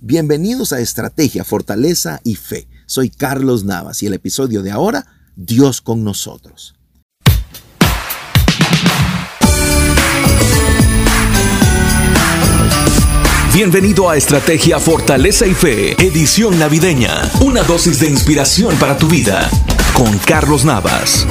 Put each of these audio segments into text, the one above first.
Bienvenidos a Estrategia, Fortaleza y Fe. Soy Carlos Navas y el episodio de ahora, Dios con nosotros. Bienvenido a Estrategia, Fortaleza y Fe, edición navideña. Una dosis de inspiración para tu vida con Carlos Navas.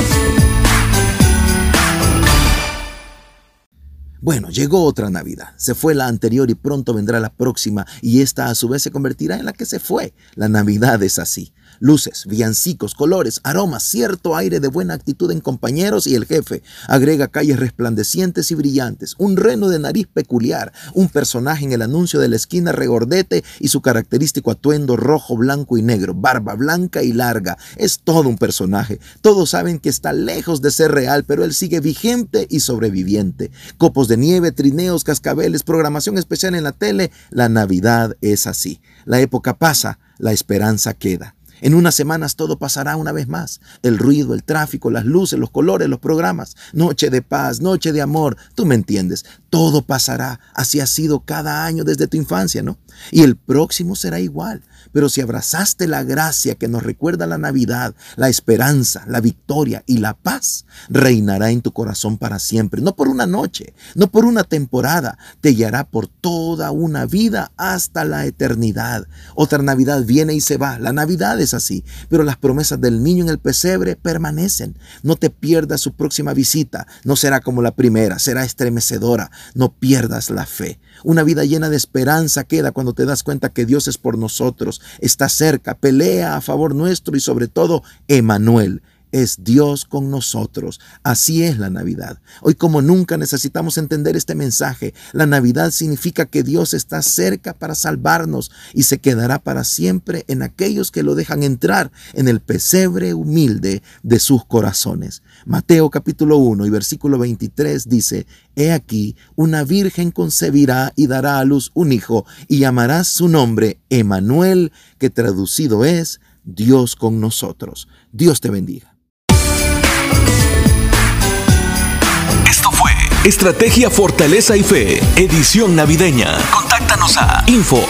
Bueno, llegó otra Navidad. Se fue la anterior y pronto vendrá la próxima y esta a su vez se convertirá en la que se fue. La Navidad es así. Luces, villancicos, colores, aromas, cierto aire de buena actitud en compañeros y el jefe. Agrega calles resplandecientes y brillantes, un reno de nariz peculiar, un personaje en el anuncio de la esquina regordete y su característico atuendo rojo, blanco y negro, barba blanca y larga. Es todo un personaje. Todos saben que está lejos de ser real, pero él sigue vigente y sobreviviente. Copos de nieve, trineos, cascabeles, programación especial en la tele. La Navidad es así. La época pasa, la esperanza queda. En unas semanas todo pasará una vez más. El ruido, el tráfico, las luces, los colores, los programas. Noche de paz, noche de amor. Tú me entiendes. Todo pasará. Así ha sido cada año desde tu infancia, ¿no? Y el próximo será igual. Pero si abrazaste la gracia que nos recuerda la Navidad, la esperanza, la victoria y la paz, reinará en tu corazón para siempre. No por una noche, no por una temporada. Te guiará por toda una vida hasta la eternidad. Otra Navidad viene y se va. La Navidad es así, pero las promesas del niño en el pesebre permanecen. No te pierdas su próxima visita, no será como la primera, será estremecedora. No pierdas la fe. Una vida llena de esperanza queda cuando te das cuenta que Dios es por nosotros, está cerca, pelea a favor nuestro y sobre todo, Emanuel es Dios con nosotros. Así es la Navidad. Hoy como nunca necesitamos entender este mensaje. La Navidad significa que Dios está cerca para salvarnos y se quedará para siempre en aquellos que lo dejan entrar en el pesebre humilde de sus corazones. Mateo capítulo 1 y versículo 23 dice, He aquí, una virgen concebirá y dará a luz un hijo y llamará su nombre Emanuel, que traducido es Dios con nosotros. Dios te bendiga. Estrategia Fortaleza y Fe, edición navideña. Contáctanos a info.